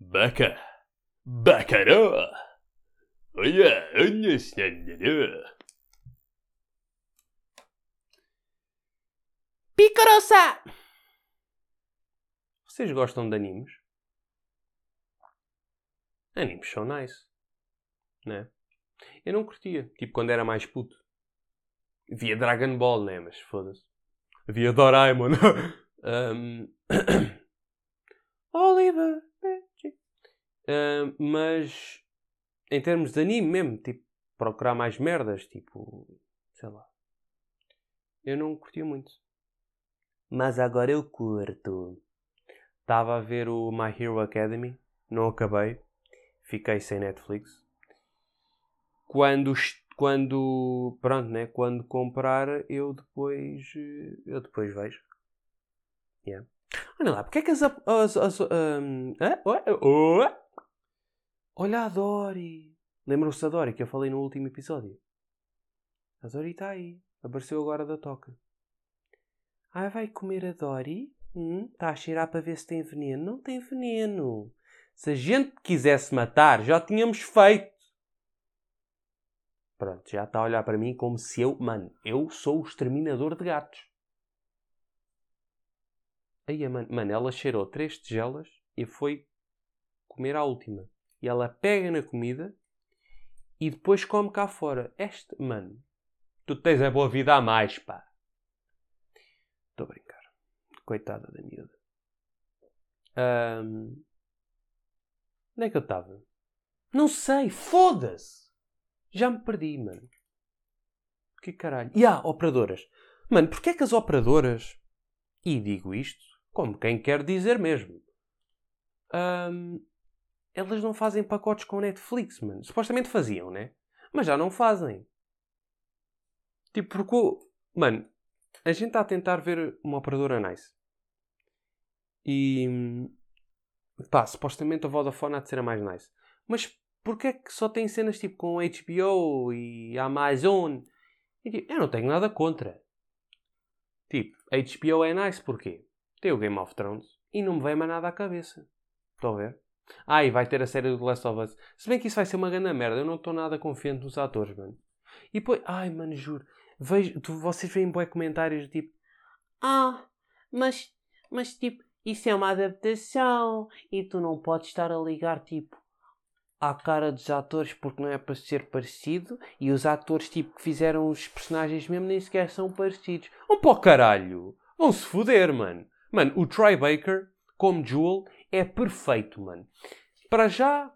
Baca. Bacaró. Olha, olha, senhora. Picarossa! Vocês gostam de animes? Animes são nice. Né? Eu não curtia. Tipo, quando era mais puto. Via Dragon Ball, né? Mas foda-se. Via Doraemon. um... Oliver. Um, mas em termos de anime mesmo, tipo, procurar mais merdas, tipo, sei lá. Eu não curtia muito. Mas agora eu curto. Estava a ver o My Hero Academy, não acabei, fiquei sem Netflix. Quando, quando, pronto, né? Quando comprar, eu depois, eu depois vejo. Yeah. Olha lá, porque é que as. as, as um, ah, oh, oh, Olha a Dory! Lembram-se da Dory que eu falei no último episódio? A Dory está aí. Apareceu agora da toca. Ah, vai comer a Dory? Hum, está a cheirar para ver se tem veneno. Não tem veneno. Se a gente quisesse matar, já tínhamos feito. Pronto, já está a olhar para mim como se eu... Mano, eu sou o exterminador de gatos. Aí, mano, mano, ela cheirou três tigelas e foi comer a última. E ela pega na comida e depois come cá fora. Este, mano, tu tens a boa vida a mais, pá. Estou a brincar. Coitada da miúda. Um... Onde é que eu estava? Não sei, foda-se! Já me perdi, mano. Que caralho. E há operadoras. Mano, porquê é que as operadoras, e digo isto como quem quer dizer mesmo, um, elas não fazem pacotes com Netflix, mano. Supostamente faziam, né? Mas já não fazem. Tipo, porque. Mano, a gente está a tentar ver uma operadora nice. E. Pá, supostamente a Vodafone há de ser a mais nice. Mas porquê é que só tem cenas tipo com HBO e Amazon? E, tipo, eu não tenho nada contra. Tipo, HBO é nice porquê? Tem o Game of Thrones e não me vem mais nada à cabeça. Estão a ver? Ah, e vai ter a série do The Last of Us. Se bem que isso vai ser uma grande merda. Eu não estou nada confiante nos atores, mano. E depois... Ai, mano, juro. Vejo, tu, vocês veem bué comentários tipo... Ah, mas... Mas, tipo... Isso é uma adaptação. E tu não podes estar a ligar, tipo... À cara dos atores porque não é para ser parecido. E os atores, tipo, que fizeram os personagens mesmo nem sequer são parecidos. Vão para caralho. Vão se foder, mano. Mano, o Troy Baker, como Joel, é perfeito, mano. Para já,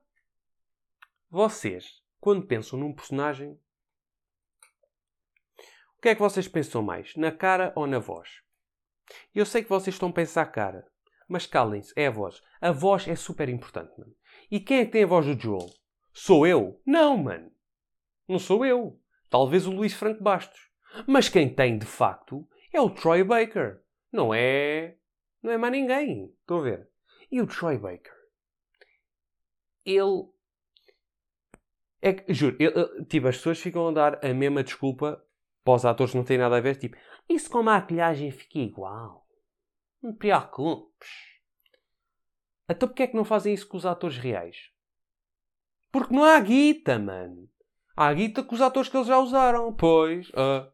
vocês, quando pensam num personagem, o que é que vocês pensam mais? Na cara ou na voz? Eu sei que vocês estão a pensar a cara, mas calem-se, é a voz. A voz é super importante, mano. E quem é que tem a voz do Joel? Sou eu? Não, mano. Não sou eu. Talvez o Luís Franco Bastos. Mas quem tem, de facto, é o Troy Baker. Não é... Não é mais ninguém. Estão a ver? E o Troy Baker? Ele. É que, juro, eu, tipo, as pessoas ficam a dar a mesma desculpa para os atores não têm nada a ver. Tipo, isso com a maquilhagem fica igual. Não me preocupes. Então porquê é que não fazem isso com os atores reais? Porque não há guita, mano. Há guita com os atores que eles já usaram. Pois. Uh.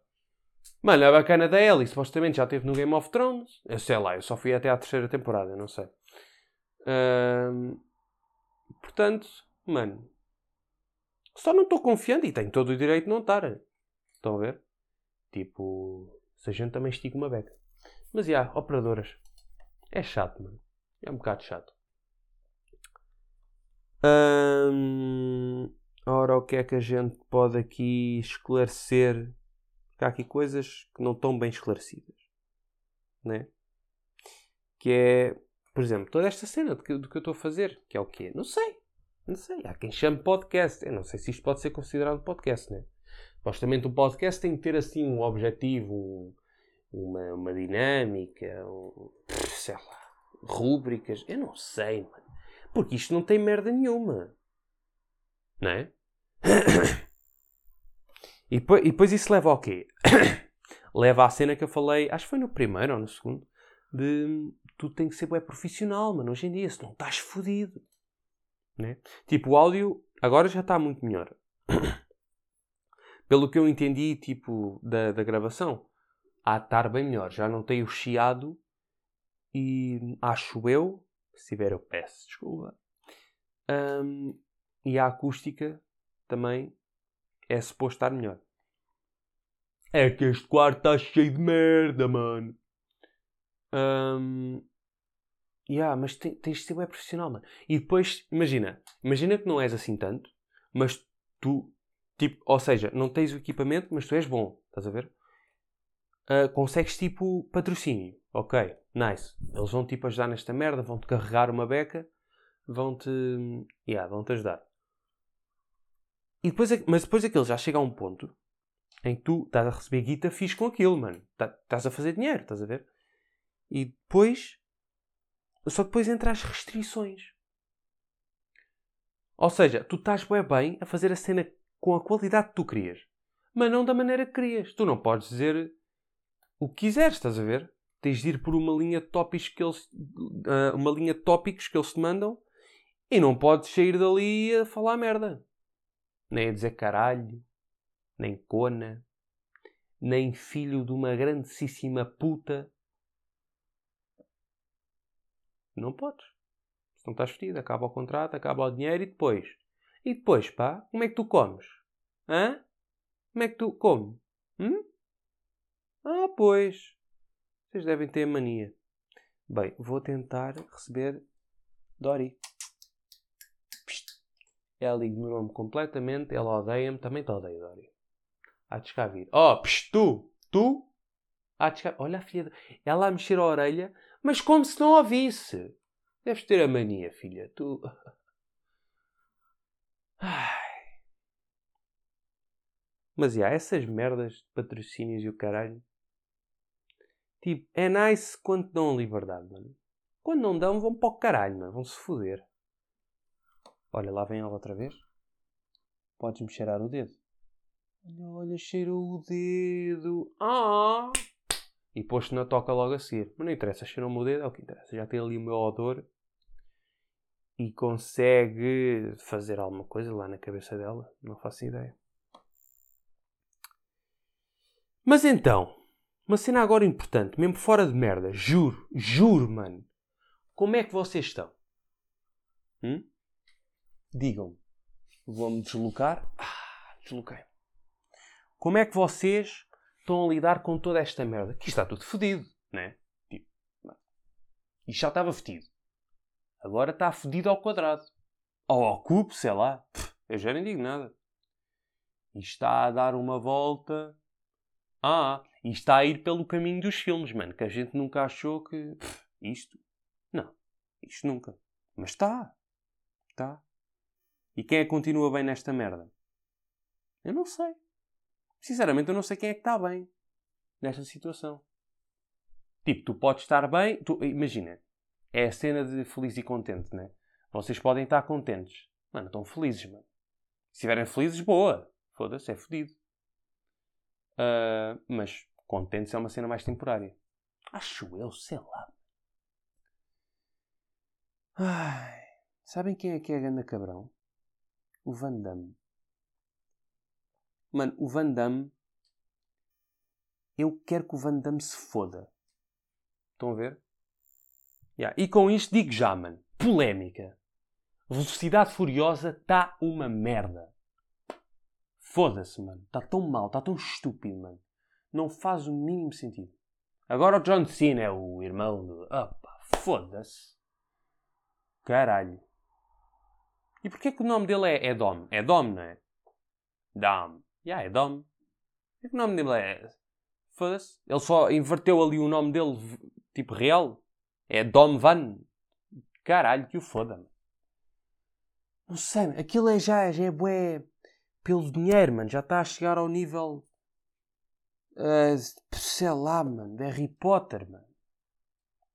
Mano, a bacana da Ellie supostamente já esteve no Game of Thrones. Eu sei lá, eu só fui até à terceira temporada, não sei portanto, mano, só não estou confiante e tenho todo o direito de não estar. Estão a ver? Tipo, se a gente também estica uma beca. Mas já, yeah, operadoras. É chato, mano. É um bocado chato. Hum, ora, o que é que a gente pode aqui esclarecer? Há aqui coisas que não estão bem esclarecidas. Né? Que é por exemplo, toda esta cena do que, do que eu estou a fazer, que é o quê? Não sei. Não sei. Há quem chame podcast. Eu não sei se isto pode ser considerado podcast, né? Supostamente um podcast tem que ter assim um objetivo, uma, uma dinâmica, um, sei lá, rúbricas. Eu não sei, mano. Porque isto não tem merda nenhuma. Não é? E depois, e depois isso leva ao quê? leva à cena que eu falei, acho que foi no primeiro ou no segundo, de tudo tem que ser bem profissional, mano. Hoje em dia, se não estás fodido. Né? Tipo, o áudio agora já está muito melhor. Pelo que eu entendi, tipo, da, da gravação, há de estar bem melhor. Já não tem o chiado e acho eu, se tiver eu peço desculpa. Um, e a acústica também é suposto estar melhor. É que este quarto está cheio de merda, mano. Um, yeah, mas tem, tens de ser bem profissional, mano. E depois, imagina, imagina que não és assim tanto, mas tu, tipo, ou seja, não tens o equipamento, mas tu és bom, estás a ver? Uh, consegues tipo patrocínio, ok, nice. Eles vão tipo ajudar nesta merda, vão-te carregar uma beca, vão-te, yeah, vão-te ajudar. E depois, mas depois aquilo já chega a um ponto em que tu estás a receber guita fixe com aquilo, mano. Tá, estás a fazer dinheiro, estás a ver? E depois. Só depois entra as restrições. Ou seja, tu estás bem, bem a fazer a cena com a qualidade que tu querias. Mas não da maneira que querias. Tu não podes dizer o que quiseres, estás a ver? Tens de ir por uma linha de tópicos que eles. Uh, uma linha de tópicos que eles te mandam e não podes sair dali a falar merda. Nem a dizer caralho, nem cona, nem filho de uma grandíssima puta. Não podes. Se não estás vestido, acaba o contrato, acaba o dinheiro e depois. E depois, pá, como é que tu comes? Hã? Como é que tu comes? Hum? Ah, pois. Vocês devem ter mania. Bem, vou tentar receber Dori. Ela ignorou-me completamente, ela odeia-me, também te odeio, Dori. Há de a vir. Oh, psh, tu, tu, há de chegar. Olha a filha. Ela a mexer a orelha, mas como se não ouvisse. Deves ter a mania, filha. Tu. Ai. Mas, já, essas merdas de patrocínios e o caralho. Tipo, é nice quando dão liberdade, mano. Quando não dão, vão para o caralho, mano. Vão se foder. Olha, lá vem ela outra vez. Podes-me cheirar o dedo. Olha, olha, cheirou o dedo. Ah! E posto na toca logo a seguir. Mas não interessa, cheirou-me o dedo, é o que interessa. Já tem ali o meu odor. E consegue fazer alguma coisa lá na cabeça dela. Não faço ideia. Mas então, uma cena agora importante, mesmo fora de merda, juro, juro, mano. Como é que vocês estão? Hum? Digam-me. Vou-me deslocar. Ah, desloquei. Como é que vocês estão a lidar com toda esta merda? Que está tudo fedido, né? Tipo, isto já estava fedido. Agora está fedido ao quadrado. Ou ao cubo, sei lá. eu já nem digo nada. Isto está a dar uma volta. Ah, e está a ir pelo caminho dos filmes, mano. Que a gente nunca achou que. isto. Não. Isto nunca. Mas está. Está. E quem é que continua bem nesta merda? Eu não sei. Sinceramente, eu não sei quem é que está bem nesta situação. Tipo, tu podes estar bem. Tu, imagina, é a cena de feliz e contente, né? Vocês podem estar contentes. Mano, estão felizes, mano. Se estiverem felizes, boa. Foda-se, é fodido. Uh, mas contentes é uma cena mais temporária. Acho eu, sei lá. Ai, sabem quem é que é a ganda cabrão? O Van Damme. Mano, o Van Damme. Eu quero que o Van Damme se foda. Estão a ver? Yeah. E com isto digo já, mano. Polémica. Velocidade Furiosa está uma merda. Foda-se, mano. Está tão mal, está tão estúpido, mano. Não faz o mínimo sentido. Agora o John Cena é o irmão do. Opa, foda-se. Caralho. E porquê que o nome dele é, é Dom? É Dom, não é? Dom. Yeah, é Dom. Que o nome dele é. Foda-se. Ele só inverteu ali o nome dele, tipo real. É Dom Van. Caralho, que o foda, Não sei, aquilo é já, já é bué pelo dinheiro, mano. Já está a chegar ao nível. Uh, sei lá, mano. De Harry Potter, mano.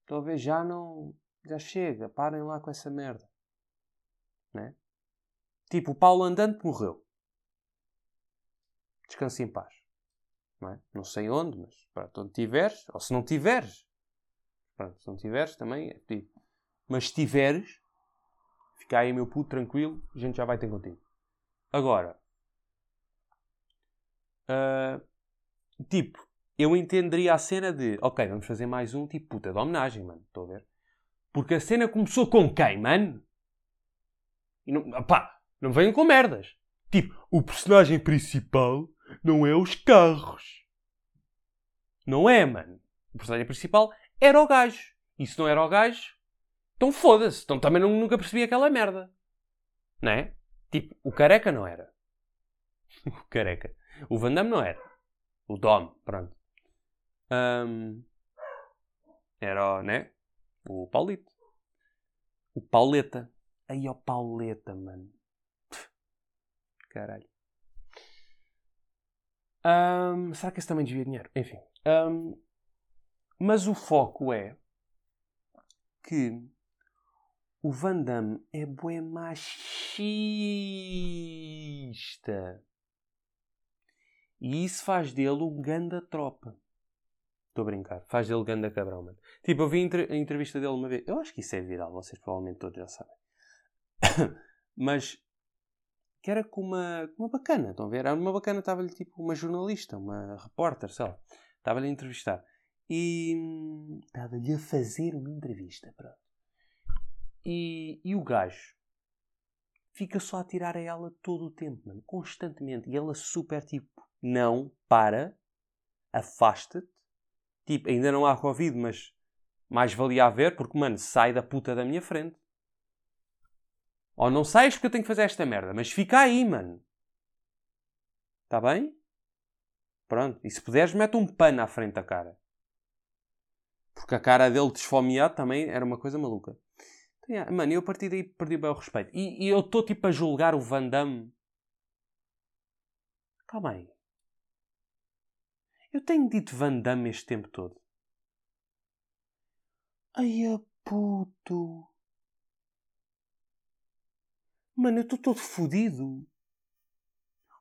Talvez já não. Já chega. Parem lá com essa merda. Né? Tipo, o Paulo Andante morreu. Descanse em paz. Não, é? não sei onde, mas pronto, onde tiveres, ou se não tiveres, pronto, se não tiveres também é pedido. Mas se tiveres, Fica aí, meu puto, tranquilo, a gente já vai ter contigo. Agora, ah, tipo, eu entenderia a cena de, ok, vamos fazer mais um, tipo, puta de homenagem, mano, estou a ver? Porque a cena começou com quem, mano? E não, pá, não venham com merdas. Tipo, o personagem principal não é os carros. Não é, mano. O personagem principal era o gajo. E se não era o gajo, então foda-se. Então também não, nunca percebi aquela merda. Não é? Tipo, o careca não era. o careca. O Van Damme não era. O Dom, pronto. Ahm, era, né? O Paulito. O Pauleta. Aí, ó, Pauleta, mano. Caralho. Ahm, será que esse também desvia dinheiro? Enfim. Ahm, mas o foco é que o Van Damme é bué machista. E isso faz dele um ganda tropa. Estou a brincar. Faz dele ganda cabrão, mano. Tipo, eu vi a entrevista dele uma vez. Eu acho que isso é viral. Vocês provavelmente todos já sabem. Mas... Que era com uma, uma bacana. Estão a ver? Era uma bacana. Estava-lhe tipo uma jornalista. Uma repórter, sei lá. Estava-lhe a entrevistar. E... hum, Estava-lhe a fazer uma entrevista. Pronto. E, e o gajo fica só a tirar a ela todo o tempo, mano. Constantemente. E ela super tipo, não, para, afasta-te. Tipo, ainda não há Covid, mas mais valia haver, porque, mano, sai da puta da minha frente. Ou não saias porque eu tenho que fazer esta merda, mas fica aí, mano. Está bem? Pronto. E se puderes, mete um pano à frente da cara. Porque a cara dele desfomeado também era uma coisa maluca. Então, yeah, mano, eu a partir daí perdi bem o respeito. E, e eu estou tipo a julgar o Van Damme. Calma aí. Eu tenho dito Van Damme este tempo todo. Ai puto. Mano, eu estou todo fodido.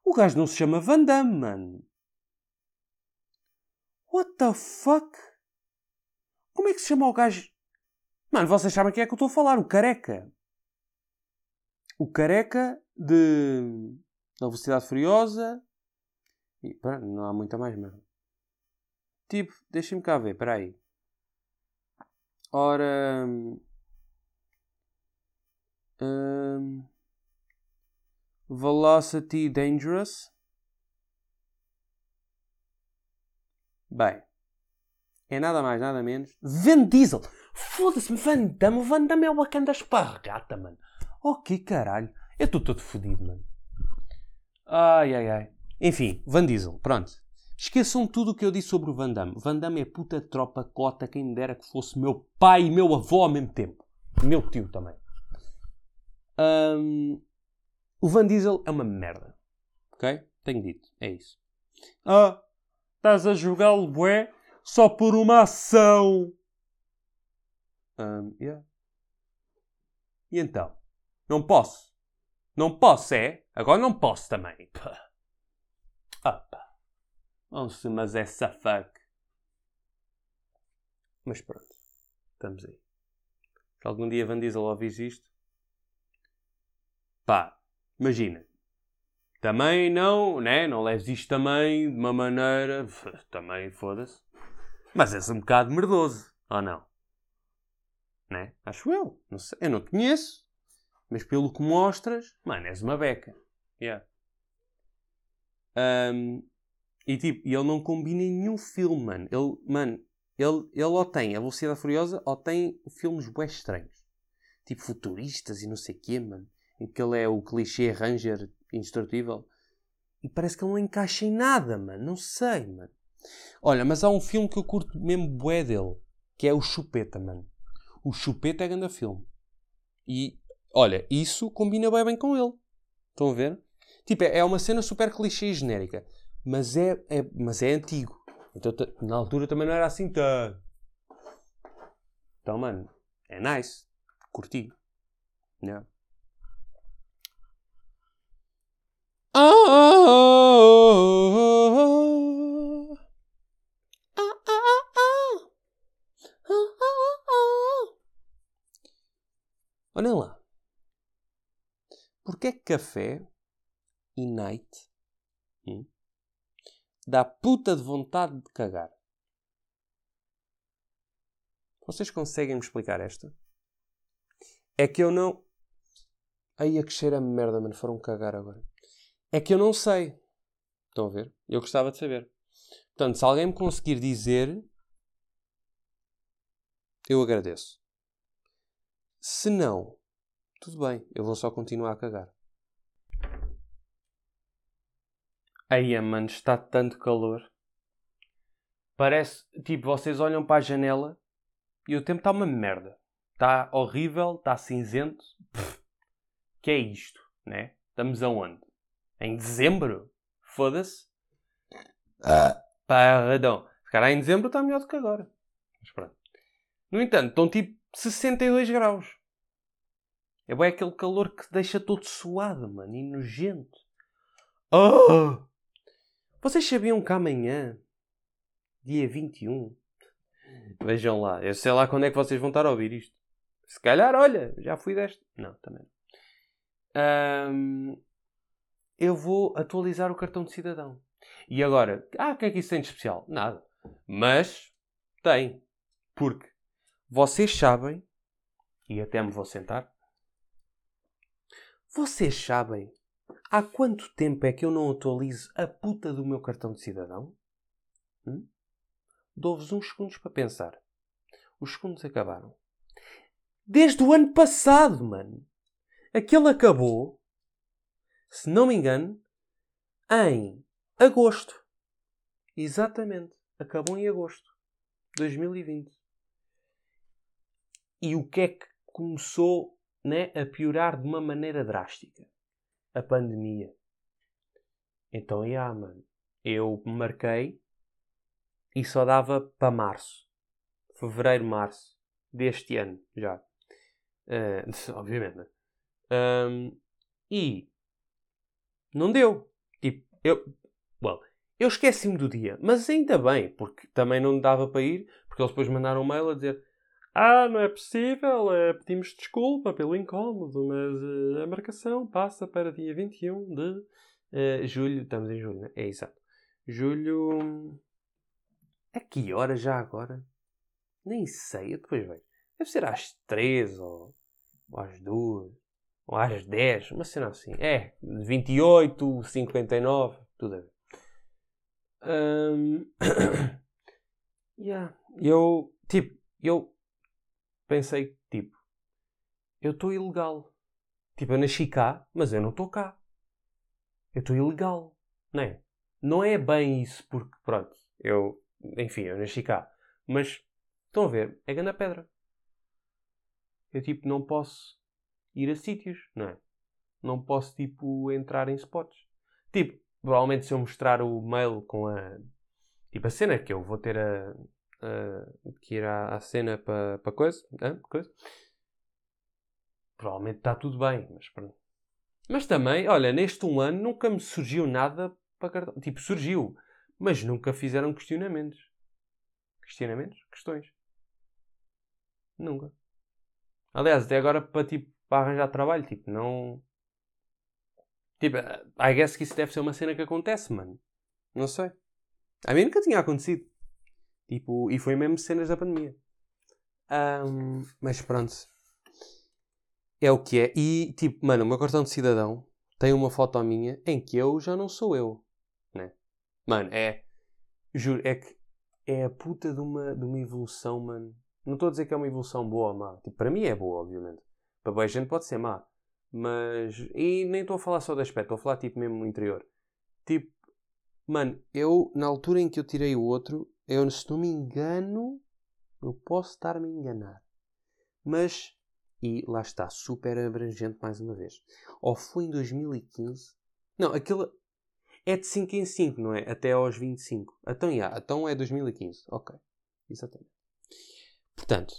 O gajo não se chama Van Damme, mano. What the fuck? Como é que se chama o gajo? Mano, vocês sabem quem é que eu estou a falar? O careca. O careca de. da Velocidade Furiosa. E, pera, não há muita mais merda. Tipo, deixem-me cá ver, espera aí. Ora. hum, Velocity Dangerous. Bem. É nada mais, nada menos. Van Diesel! Foda-se-me, Van Damme! O Van Damme é o bacana da esparregata, mano. Oh, que caralho. Eu estou todo fodido, mano. Ai, ai, ai. Enfim, Van Diesel, pronto. Esqueçam tudo o que eu disse sobre o Van Damme. Van Damme é puta tropa cota, quem me dera que fosse meu pai e meu avô ao mesmo tempo. Meu tio também. Ahm, o Van Diesel é uma merda. Ok? Tenho dito. É isso. Ah, estás a jogá-lo, bué, só por uma ação. Ahm, yeah. E então? Não posso. Não posso, é? Agora não posso também. Pá. Pá. Nossa, mas é fuck. Mas pronto. Estamos aí. Se algum dia Van Diesel ouvis isto, pá, imagina. Também não, né? Não leves isto também de uma maneira. Também foda-se. Mas és um bocado merdoso, ou não? Né? Acho eu. Não sei. Eu não te conheço. Mas pelo que mostras, mano, és uma beca. Yeah. Ahm, e tipo, ele não combina nenhum filme, mano. Ele, mano, ele, ele ou tem a Velocidade Furiosa ou tem filmes bué estranhos. Tipo futuristas e não sei o quê, mano. Em que ele é o clichê Ranger indestrutível. E parece que ele não encaixa em nada, mano. Não sei, mano. Olha, mas há um filme que eu curto mesmo bué dele. Que é o Chupeta, mano. O Chupeta é grande filme. E, olha, isso combina bem bem com ele. Estão a ver? Tipo, é é uma cena super clichê e genérica. Mas é, é, mas é antigo. Então, na altura também não era assim tanto. Então, mano, é nice. Curti. Yeah. Olhem lá. Porquê que café e night hum, dá puta de vontade de cagar? Vocês conseguem me explicar esta? É que eu não. Aí a que cheira a merda, mano. Foram cagar agora. É que eu não sei. Estão a ver? Eu gostava de saber. Portanto, se alguém me conseguir dizer, eu agradeço. Se não, tudo bem, eu vou só continuar a cagar. Aí, mano, está tanto calor. Parece, tipo, vocês olham para a janela e o tempo está uma merda. Está horrível, está cinzento. Pff, que é isto, né? Estamos aonde? Em dezembro? Foda-se. Ah. Pardon. Se calhar em dezembro está melhor do que agora. Mas pronto. No entanto, estão tipo 62 graus. É bem aquele calor que deixa todo suado, mano, e nojento. Oh! Vocês sabiam que amanhã, dia 21, vejam lá, eu sei lá quando é que vocês vão estar a ouvir isto. Se calhar, olha, já fui deste. Não, também. Um, eu vou atualizar o cartão de cidadão. E agora, ah, o que é que isso tem de especial? Nada. Mas tem. Porque vocês sabem, e até me vou sentar, vocês sabem há quanto tempo é que eu não atualizo a puta do meu cartão de cidadão? Hum? Dou-vos uns segundos para pensar. Os segundos acabaram. Desde o ano passado, mano. Aquele acabou, se não me engano, em agosto. Exatamente. Acabou em agosto de 2020. E o que é que começou né, a piorar de uma maneira drástica? A pandemia. Então, yeah, mano. Eu marquei e só dava para março. Fevereiro, março deste ano, já. Uh, obviamente, né? Um, e não deu. Tipo, eu. Well, eu esqueci-me do dia, mas ainda bem, porque também não dava para ir, porque eles depois mandaram um mail a dizer ah, não é possível, é, pedimos desculpa pelo incómodo, mas uh, a marcação passa para dia 21 de uh, julho. Estamos em julho, né? É exato. Julho. A que hora já agora? Nem sei, depois vejo. Deve ser às 3 ou, ou às 2 ou às 10, uma cena assim. É, 28, 59, tudo a ver. Um... yeah. Eu, tipo, eu pensei, tipo, eu estou ilegal. Tipo, eu nasci cá, mas eu não estou cá. Eu estou ilegal. Não é? Não é bem isso, porque, pronto, eu, enfim, eu nasci cá. Mas, estão a ver, é grande pedra. Eu, tipo, não posso ir a sítios, não é? Não posso, tipo, entrar em spots. Tipo, provavelmente se eu mostrar o mail com a. Tipo, a cena que eu vou ter a, uh, que ir à, à cena para pa coisa, coisa, provavelmente está tudo bem, mas pronto. Mas também, olha, neste um ano nunca me surgiu nada para cartão. Tipo, surgiu, mas nunca fizeram questionamentos. Questionamentos? Questões. Nunca. Aliás, até agora para, tipo, para arranjar trabalho, tipo, não. Tipo, I guess que isso deve ser uma cena que acontece, mano. Não sei. A mim nunca tinha acontecido. Tipo, e foi mesmo cenas da pandemia. Um, mas pronto. É o que é. E, tipo, mano, o meu cartão de cidadão tem uma foto minha em que eu já não sou eu. Né? Mano, é. Juro, é que é a puta de uma, de uma evolução, mano. Não estou a dizer que é uma evolução boa ou má. Tipo, para mim é boa, obviamente. Para boa gente pode ser má. Mas. E nem estou a falar só do aspecto, estou a falar tipo mesmo no interior. Tipo, mano, eu, na altura em que eu tirei o outro, eu, se não me engano, eu posso estar-me a enganar. Mas, e lá está, super abrangente mais uma vez. Ou foi em 2015. Não, aquilo é de 5 em 5, não é? Até aos 25. Então, yeah, então é 2015. Ok. Exatamente. Portanto,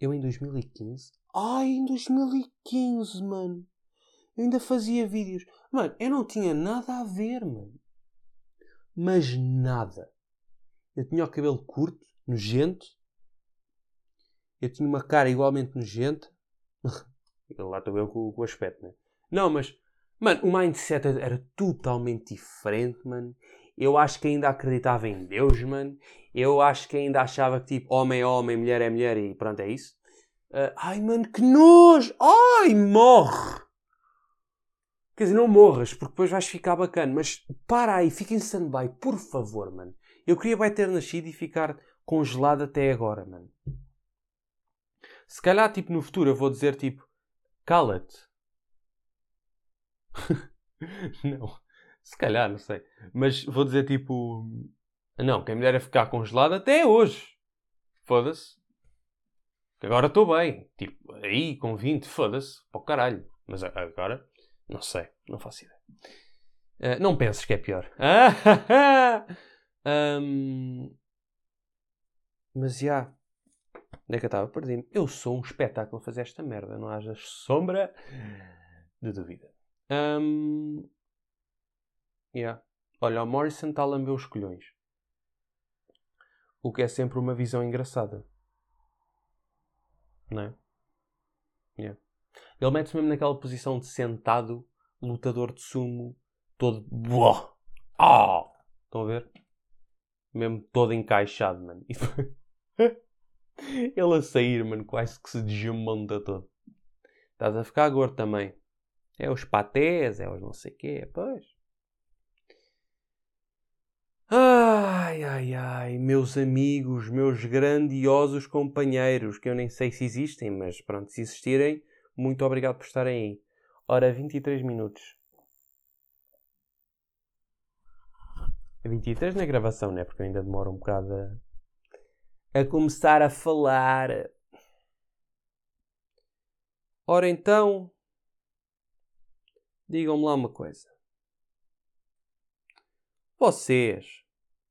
eu em 2015. Ai, em 2015, mano. Eu ainda fazia vídeos. Mano, eu não tinha nada a ver, mano. Mas nada. Eu tinha o cabelo curto, nojento. Eu tinha uma cara igualmente nojenta. Lá estou eu com, com o aspecto, né? Não, mas, mano, o mindset era totalmente diferente, mano. Eu acho que ainda acreditava em Deus, mano. Eu acho que ainda achava que, tipo, homem é homem, mulher é mulher e pronto, é isso. Uh, ai, mano, que nojo! Ai, morre! Quer dizer, não morras, porque depois vais ficar bacana. Mas para aí, fica em stand-by, por favor, mano. Eu queria vai ter nascido e ficar congelado até agora, mano. Se calhar, tipo, no futuro eu vou dizer, tipo, cala-te. não. Se calhar, não sei. Mas vou dizer, tipo, não, quem me dera ficar congelado até hoje. Foda-se. Agora estou bem. Tipo, aí com 20, foda-se. Para o caralho. Mas agora, não sei. Não faço ideia. Uh, não penses que é pior. um, mas já. Onde é que eu estava? Perdi-me. Eu sou um espetáculo fazer esta merda. Não haja sombra de dúvida. Um, yeah. Olha, o Morrison está a lamber os colhões. O que é sempre uma visão engraçada. Não é? Yeah. Ele mete-se mesmo naquela posição de sentado, lutador de sumo, todo. Ah! Estão a ver? Mesmo todo encaixado, mano. Ele a sair, mano, quase que se desmonta todo. Estás a ficar gordo também. É os patés, é os não sei quê, pois. Ai, ai, ai, meus amigos, meus grandiosos companheiros, que eu nem sei se existem, mas pronto, se existirem, muito obrigado por estarem aí. Ora, 23 minutos. 23 na gravação, né? Porque ainda demora um bocado a, a começar a falar. Ora então, digam-me lá uma coisa. Vocês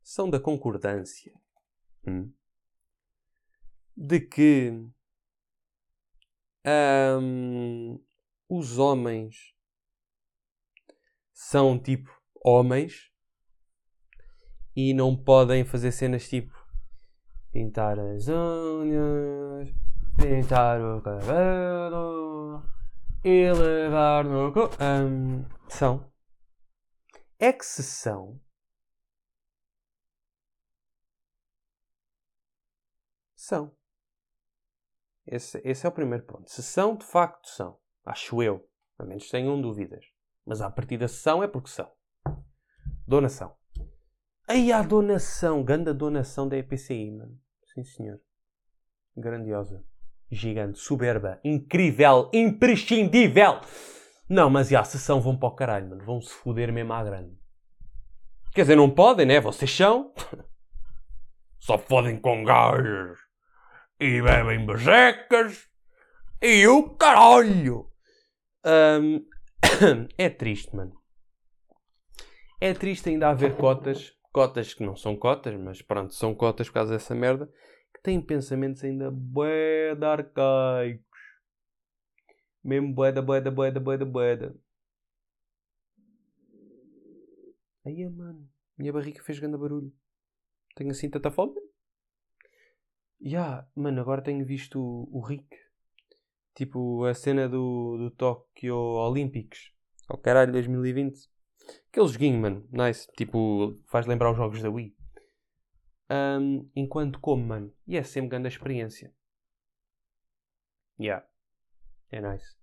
são da concordância hum? de que um, os homens são tipo homens e não podem fazer cenas tipo pintar as unhas, pintar o cabelo e levar no. Um, são. É que se são, São. Esse, esse é o primeiro ponto. Se são, de facto são. Acho eu. A menos tenham dúvidas. Mas a partir da são é porque são. Donação. Aí a donação. Ganda donação da EPCI, mano. Sim, senhor. Grandiosa. Gigante. Soberba. Incrível. Imprescindível. Não, mas e a sessão vão para o caralho, mano. Vão se foder mesmo à grande. Quer dizer, não podem, né? Vocês são. Só fodem com gajos e bebem besecas e o caralho. Um, é triste, mano. É triste ainda haver cotas, cotas que não são cotas, mas pronto, são cotas por causa dessa merda, que têm pensamentos ainda bué de arcaicos. Mesmo bué da bué da bué da bué da bué da. Aí, mano, minha barriga fez grande barulho. Tenho assim tanta fome? Yeah, mano, agora tenho visto o, o Rick. Tipo, a cena do, do Tokyo Olympics. Oh, caralho, 2020. Aquele joguinho, mano. Nice. Tipo, faz lembrar os jogos da Wii. Um, enquanto como, mano. E é sempre grande a experiência. Yeah. É nice.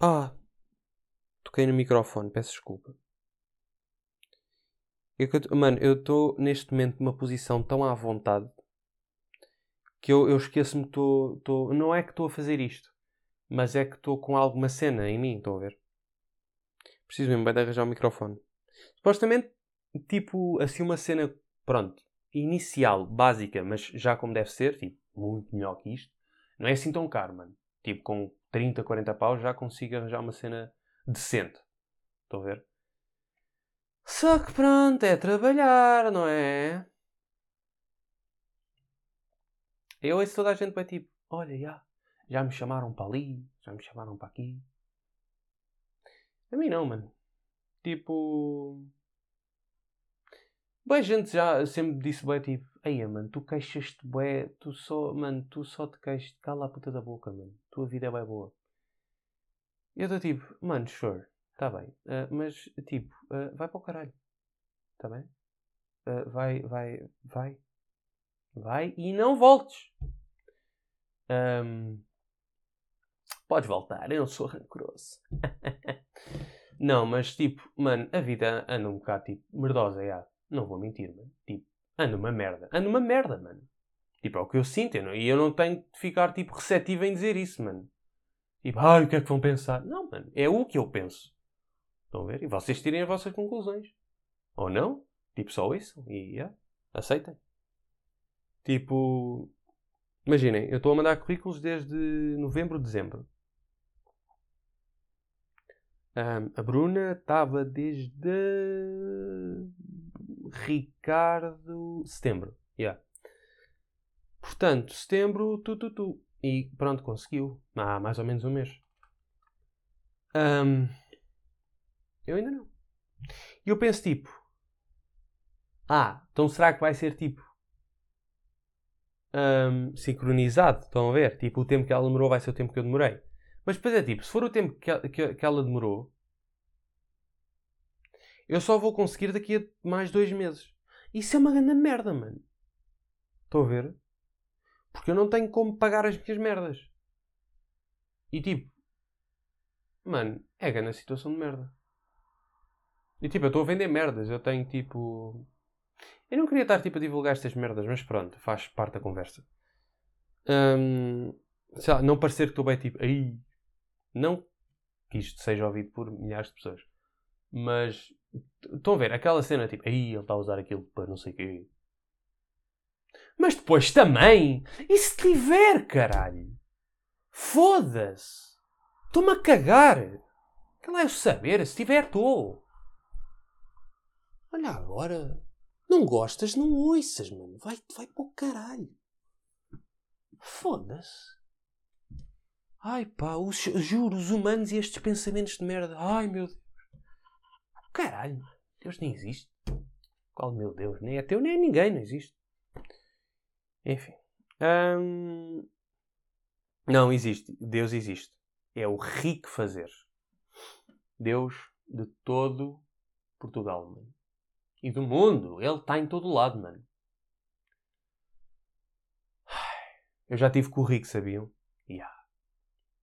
Ah. Toquei no microfone. Peço desculpa. Eu, mano, eu estou neste momento numa posição tão à vontade que eu, eu esqueço-me que estou. Não é que estou a fazer isto, mas é que estou com alguma cena em mim, estão a ver? Preciso mesmo, vai de arranjar o microfone. Supostamente, tipo, assim, uma cena, pronto, inicial, básica, mas já como deve ser, tipo, muito melhor que isto. Não é assim tão caro, mano. Tipo, com 30, 40 paus já consigo arranjar uma cena decente. Estão a ver? Só que pronto, é trabalhar, não é? Eu ouço toda a gente vai tipo, olha, já, já me chamaram para ali, já me chamaram para aqui. A mim não, mano. Tipo. Boa gente já sempre disse bem tipo, aí mano, tu queixas-te bué, tu só, mano, tu só te queixas, cala a puta da boca, mano. Tua vida é bem boa. Eu estou tipo, mano, sure, está bem. Uh, mas, tipo, uh, vai para o caralho. Está bem? Uh, vai, vai, vai. Vai e não voltes. Um, podes voltar, eu não sou rancoroso. não, mas tipo, mano, a vida anda um bocado tipo merdosa, já. Não vou mentir, mano. Tipo, anda uma merda. Anda uma merda, mano. Tipo, é o que eu sinto. E eu não tenho de ficar tipo receptivo em dizer isso, mano. Tipo, ai, o que é que vão pensar? Não, mano. É o que eu penso. Estão a ver? E vocês tirem as vossas conclusões. Ou não? Tipo, só isso. E, yeah, aceitem. Tipo, imaginem, eu estou a mandar currículos desde novembro, dezembro. Um, a Bruna estava desde Ricardo. Setembro. Yeah. Portanto, setembro, tu, tu, tu. E pronto, conseguiu. Há mais ou menos um mês. Um, eu ainda não. E eu penso tipo. Ah, então será que vai ser tipo um, sincronizado. Estão a ver? Tipo, o tempo que ela demorou vai ser o tempo que eu demorei. Mas depois é tipo, se for o tempo que, que, que ela demorou, eu só vou conseguir daqui a mais dois meses. Isso é uma grande merda, mano. Estão a ver? Porque eu não tenho como pagar as minhas merdas. E tipo, mano, é grande a situação de merda. E tipo, eu estou a vender merdas. Eu tenho tipo eu não queria estar tipo a divulgar estas merdas, mas pronto, faz parte da conversa. Um, lá, não parecer que estou bem tipo, aí. Não que isto seja ouvido por milhares de pessoas. Mas estão a ver aquela cena tipo, aí ele está a usar aquilo para não sei o quê. Mas depois também, e se tiver, caralho? Foda-se! Estou-me a cagar! Que lá é o saber, se tiver, estou. Olha agora. Não gostas, não ouças, mano. Vai, vai para o caralho. Foda-se. Ai pá, os, juro, os humanos e estes pensamentos de merda. Ai meu Deus. Caralho, Deus nem existe. Qual meu Deus? Nem é teu, nem é ninguém, não existe. Enfim. Hum... Não, existe. Deus existe. É o rico fazer. Deus de todo Portugal, mano e do mundo. Ele está em todo lado, mano. Eu já tive com o Rick, sabiam? Yeah.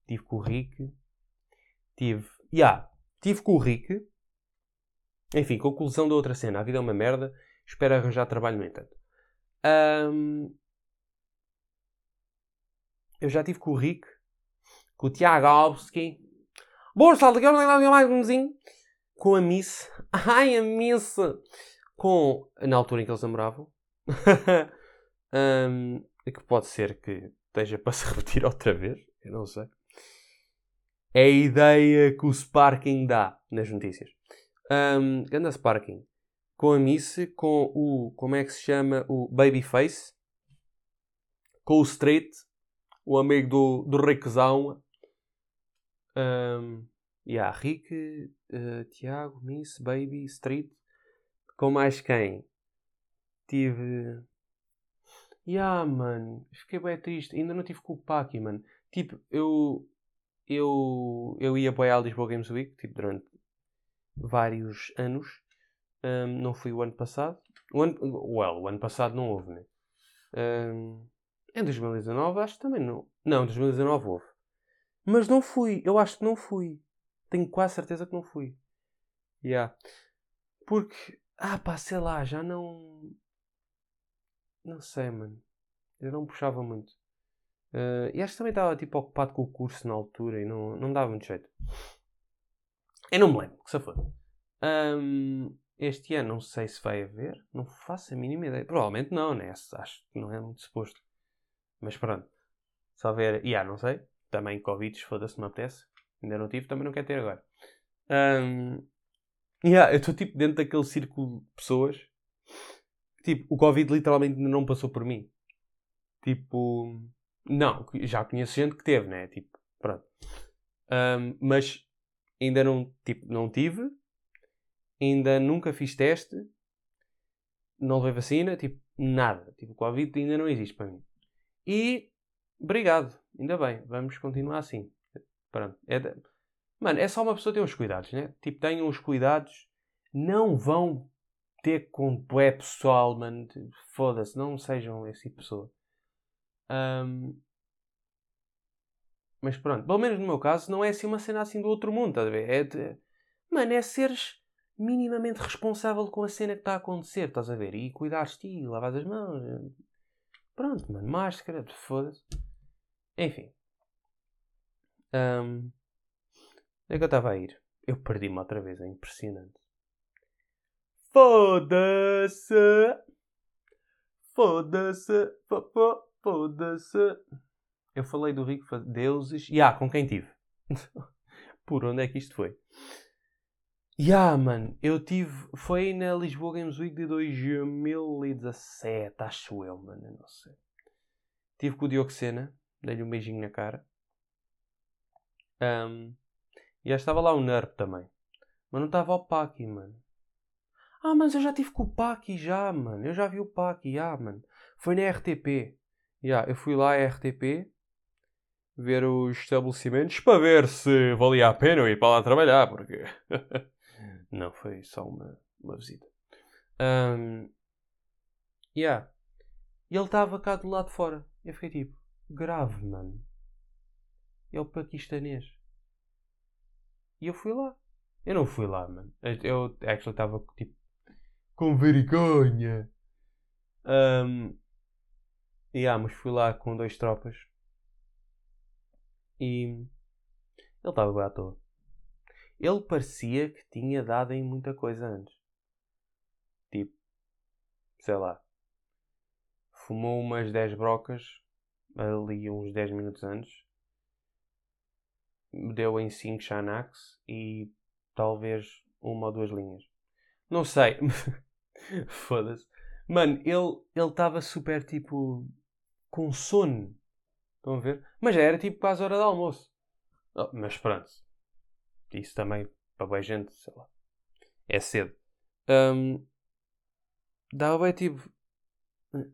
Tive com o Rick. Tive. Yeah. Tive com o Rick. Enfim, conclusão da outra cena. A vida é uma merda. Espero arranjar trabalho, no entanto. Um... Eu já tive com o Rick. Com o Tiago Alpski. Bolsa, mais umzinho. Com a Miss. Ai, a Miss! com, na altura em que eles namoravam, um, que pode ser que esteja para se repetir outra vez, eu não sei. É a ideia que o Sparking dá nas notícias. Um, anda Sparking com a Miss, com o, como é que se chama, o Babyface, com o Street, o amigo do, do Rickzão. Um, yeah, Rick, uh, Tiago, Miss, Baby, Street, com mais quem? Tive. Yeah, mano. Fiquei bem triste. Ainda não tive com o Paki, mano. Tipo, eu. Eu. Eu ia apoiar a Lisboa Games Week, tipo, durante vários anos. Um, não fui o ano passado. O ano, well, o ano passado não houve, né? Um, em 2019 acho que também não. Não, em 2019 houve. Mas não fui. Eu acho que não fui. Tenho quase certeza que não fui. Yeah. Porque ah, pá, sei lá, já não. Não sei, mano. Eu não puxava muito. Uh, e acho que também estava tipo ocupado com o curso na altura e não, não dava muito jeito. Eu não me lembro, que se for. Um, este ano não sei se vai haver, não faço a mínima ideia. Provavelmente não, né? Acho que não é muito suposto. Mas pronto. Se houver. Yeah, não sei. Também Covid, foda-se, me apetece. Ainda não tive, também não quero ter agora. Um, Yeah, eu estou tipo dentro daquele círculo de pessoas. Tipo, o Covid literalmente não passou por mim. Tipo, não, já conheço gente que teve, né? Tipo, pronto. Um, mas ainda não, tipo, não tive. Ainda nunca fiz teste. Não levei vacina. Tipo, nada. Tipo, o Covid ainda não existe para mim. E, obrigado. Ainda bem. Vamos continuar assim. Pronto. É de... Mano, é só uma pessoa ter uns cuidados, né? Tipo, tenham os cuidados. Não vão ter com é pessoal, mano. Foda-se, não sejam esse tipo de pessoa. Um, mas pronto, pelo menos no meu caso, não é assim uma cena assim do outro mundo, estás a ver? É de, mano, é seres minimamente responsável com a cena que está a acontecer, estás a ver? E cuidares-te e lavar as mãos. Pronto, mano, máscara, foda-se. Enfim. Um, é que eu estava a ir. Eu perdi-me outra vez, é impressionante. Foda-se! Foda-se! Foda-se! Eu falei do rico deuses. Ya, yeah, com quem tive? Por onde é que isto foi? Yeah, mano, eu tive. Foi na Lisboa Games Week de 2017, acho eu, mano, não sei. Tive com o Diogo Sena, dei-lhe um beijinho na cara. Um, e já estava lá o NERP também. Mas não estava o Paki, mano. Ah, mas eu já tive com o Paki já, mano. Eu já vi o Paki, já, mano. Foi na RTP. Já, eu fui lá à RTP ver os estabelecimentos para ver se valia a pena eu ir para lá trabalhar, porque não foi só uma, uma visita. Um, yeah. E ele estava cá do lado de fora. Eu fiquei tipo, grave, mano. É o paquistanês. E eu fui lá. Eu não fui lá, mano. Eu actually estava tipo com vergonha. Um, yeah, mas fui lá com dois tropas. E ele estava bem à toa. Ele parecia que tinha dado em muita coisa antes. Tipo, sei lá. Fumou umas 10 brocas ali uns 10 minutos antes. Deu em 5 Xanax e talvez uma ou duas linhas. Não sei. Foda-se. Mano, ele estava super tipo. com sono. Estão a ver? Mas já era tipo quase hora de almoço. Oh, mas pronto. Isso também, para bem gente, sei lá. É cedo. Um, dava bem tipo.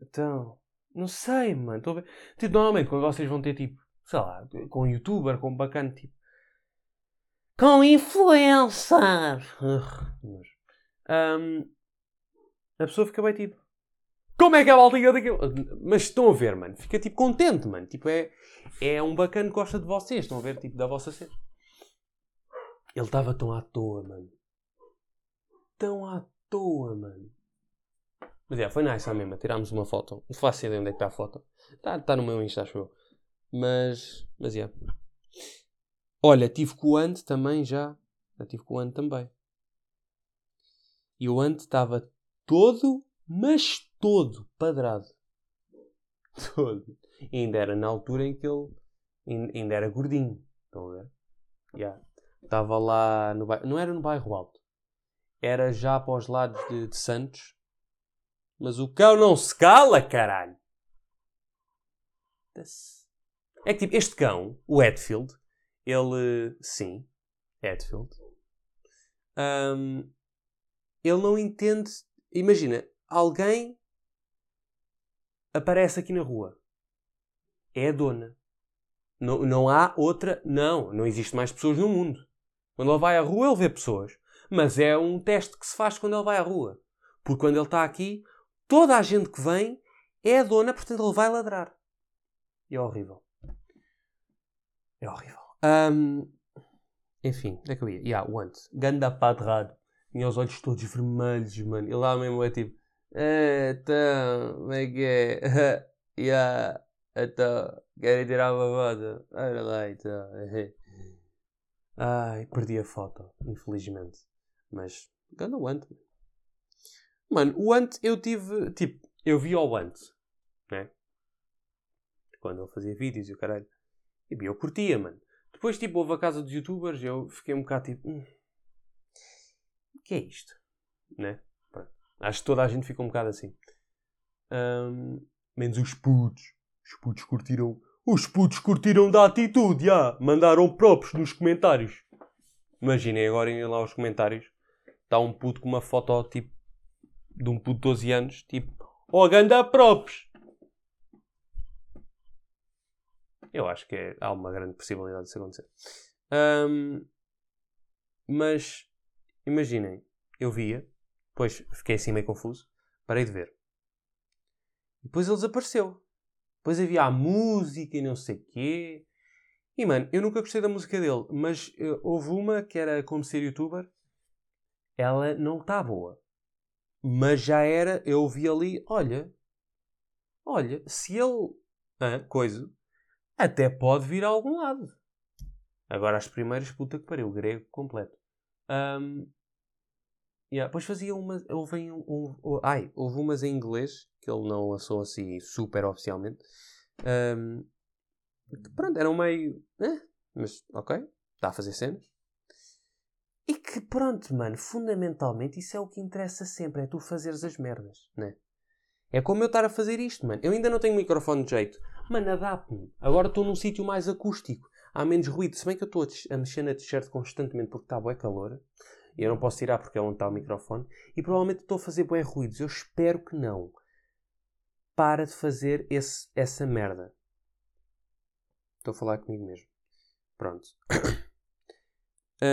Então. Não sei, mano. Ver. Tipo, normalmente quando vocês vão ter tipo. Sei lá, com youtuber, com bacana, tipo. Com influencer! Um, a pessoa fica bem tipo. Como é que a baltinha daquilo? Mas estão a ver, mano. Fica tipo contente, mano. Tipo, é, é um bacana que gosta de vocês. Estão a ver, tipo, da vossa cena. Ele estava tão à toa, mano. Tão à toa, mano. Mas é, foi nice a mesma. Tirámos uma foto. Não faço ideia onde é que está a foto. Está tá no meu Insta, acho eu. Mas, mas é. Olha, tive com o Ant também já. Já tive com o Ant também. E o Ant estava todo, mas todo padrado. Todo. E ainda era na altura em que ele ainda era gordinho. Estão a ver? Yeah. Estava lá no bairro. Não era no bairro alto. Era já para os lados de, de Santos. Mas o cão não se cala, caralho! É que tipo, este cão, o Edfield, ele. Sim, Edfield. Um, ele não entende. Imagina, alguém aparece aqui na rua. É a dona. Não, não há outra. Não, não existe mais pessoas no mundo. Quando ele vai à rua, ele vê pessoas. Mas é um teste que se faz quando ele vai à rua. Porque quando ele está aqui, toda a gente que vem é a dona, portanto ele vai ladrar. É horrível. É horrível. Um, enfim, onde é que eu ia? Yeah, antes. Ganda padrado. Tinha os olhos todos vermelhos, mano. Ele lá mesmo é tipo. Então, como é que é? yeah, então, querem tirar uma foto? Olha lá, então. Ai, perdi a foto, infelizmente. Mas, ganda o Ant. Mano, o Ant eu tive. Tipo, eu vi ao Ant, né? Quando ele fazia vídeos e o caralho. E eu curtia, mano. Depois, tipo, houve a casa dos youtubers eu fiquei um bocado tipo. Hum, que é isto? Né? Acho que toda a gente fica um bocado assim. Um, menos os putos. Os putos curtiram. Os putos curtiram da atitude, já. Mandaram próprios nos comentários. Imaginem agora irem lá os comentários. Está um puto com uma foto tipo de um puto de 12 anos, tipo, oh, ganda próprios. Eu acho que é, há uma grande possibilidade disso acontecer. Um, Mas, imaginem, eu via, depois fiquei assim meio confuso, parei de ver. Depois ele desapareceu. Depois havia a música e não sei o quê. E, mano, eu nunca gostei da música dele, mas uh, houve uma que era como ser youtuber. Ela não está boa. Mas já era, eu ouvi ali, olha, olha, se ele, ah, coisa, até pode vir a algum lado. Agora as primeiras, puta que pariu, grego completo. Um, yeah, depois fazia uma, houve, um, um, ai, houve umas em inglês, que ele não lançou assim super oficialmente. Um, pronto, eram meio, eh, mas ok, está a fazer cenas. E que pronto, mano, fundamentalmente isso é o que interessa sempre, é tu fazeres as merdas, né? É como eu estar a fazer isto, mano. Eu ainda não tenho microfone de jeito. Mano, adapto-me. Agora estou num sítio mais acústico. Há menos ruído. Se bem que eu estou a mexer na t-shirt constantemente porque está bué calor. E eu não posso tirar porque é onde está o microfone. E provavelmente estou a fazer bué ruídos. Eu espero que não. Para de fazer esse, essa merda. Estou a falar comigo mesmo. Pronto.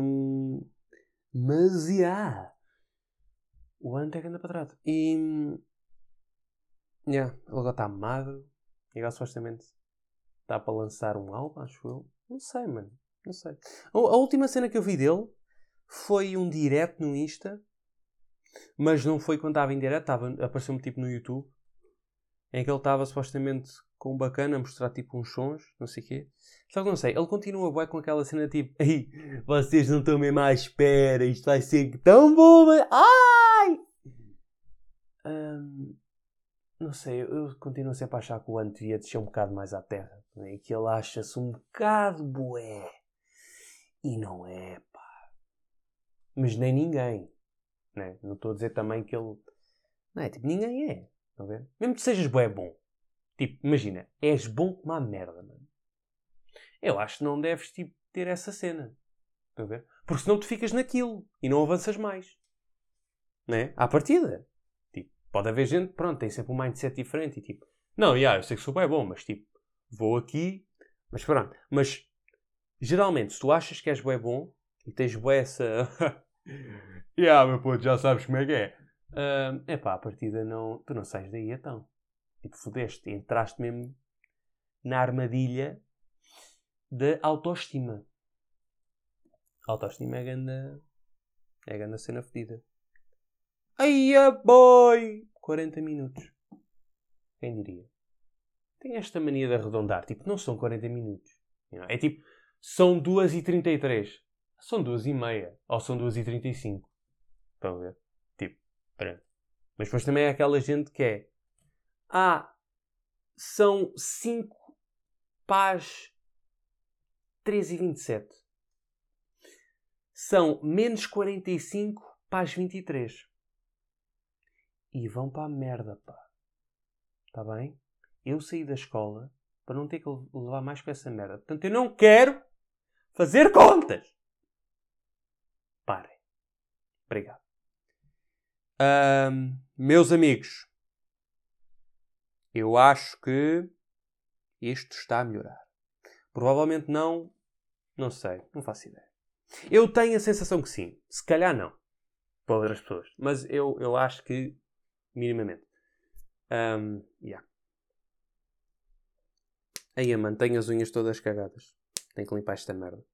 um, mas, yeah. O Ant é que anda para trás. E... Yeah, ele agora está magro. Agora supostamente está para lançar um álbum, acho eu. Não sei, mano. Não sei. A, a última cena que eu vi dele foi um direct no Insta. Mas não foi quando estava em direct, apareceu-me tipo no YouTube. Em que ele estava supostamente com um bacana a mostrar tipo uns sons, não sei o quê. Só que não sei, ele continua bué com aquela cena tipo Ei, vocês não estão mesmo à espera, isto vai ser tão bom, mas... Ai! Um, não sei, eu continuo sempre a achar que o Ant devia descer um bocado mais à terra. Né? E que ele acha-se um bocado bué. E não é, pá. Mas nem ninguém. Né? Não estou a dizer também que ele. Não é, tipo, ninguém é. Ver? Mesmo que sejas bué bom. Tipo, imagina, és bom como a merda, mano. Eu acho que não deves, tipo, ter essa cena. Ver? Porque senão tu ficas naquilo e não avanças mais. Né? À partida. Pode haver gente, pronto, tem sempre um mindset diferente e tipo, não, yeah, eu sei que sou bem bom, mas tipo, vou aqui, mas pronto. Mas geralmente, se tu achas que és bem bom e tens bué essa. yeah, meu puto, já sabes como é que é. Uh, pá, a partida não. Tu não sais daí então. Tipo, fodeste, entraste mesmo na armadilha da autoestima. Autoestima é grande. É grande cena fedida. Aia boy! 40 minutos. Quem diria? Tem esta mania de arredondar. Tipo, não são 40 minutos. É tipo, são 2h33. São 2h30. Ou são 2h35. Estão a ver? Tipo, pronto. Mas depois também é aquela gente que é. Ah, são 5 pás 3h27. São menos 45 pás 23 e vão para a merda, pá. Está bem? Eu saí da escola para não ter que levar mais com essa merda. Portanto, eu não quero fazer contas. Parem. Obrigado. Um, meus amigos, eu acho que isto está a melhorar. Provavelmente não, não sei, não faço ideia. Eu tenho a sensação que sim, se calhar não, para outras pessoas, mas eu, eu acho que minimamente. Um, yeah. Aí, mano, tenho as unhas todas cagadas. Tenho que limpar esta merda.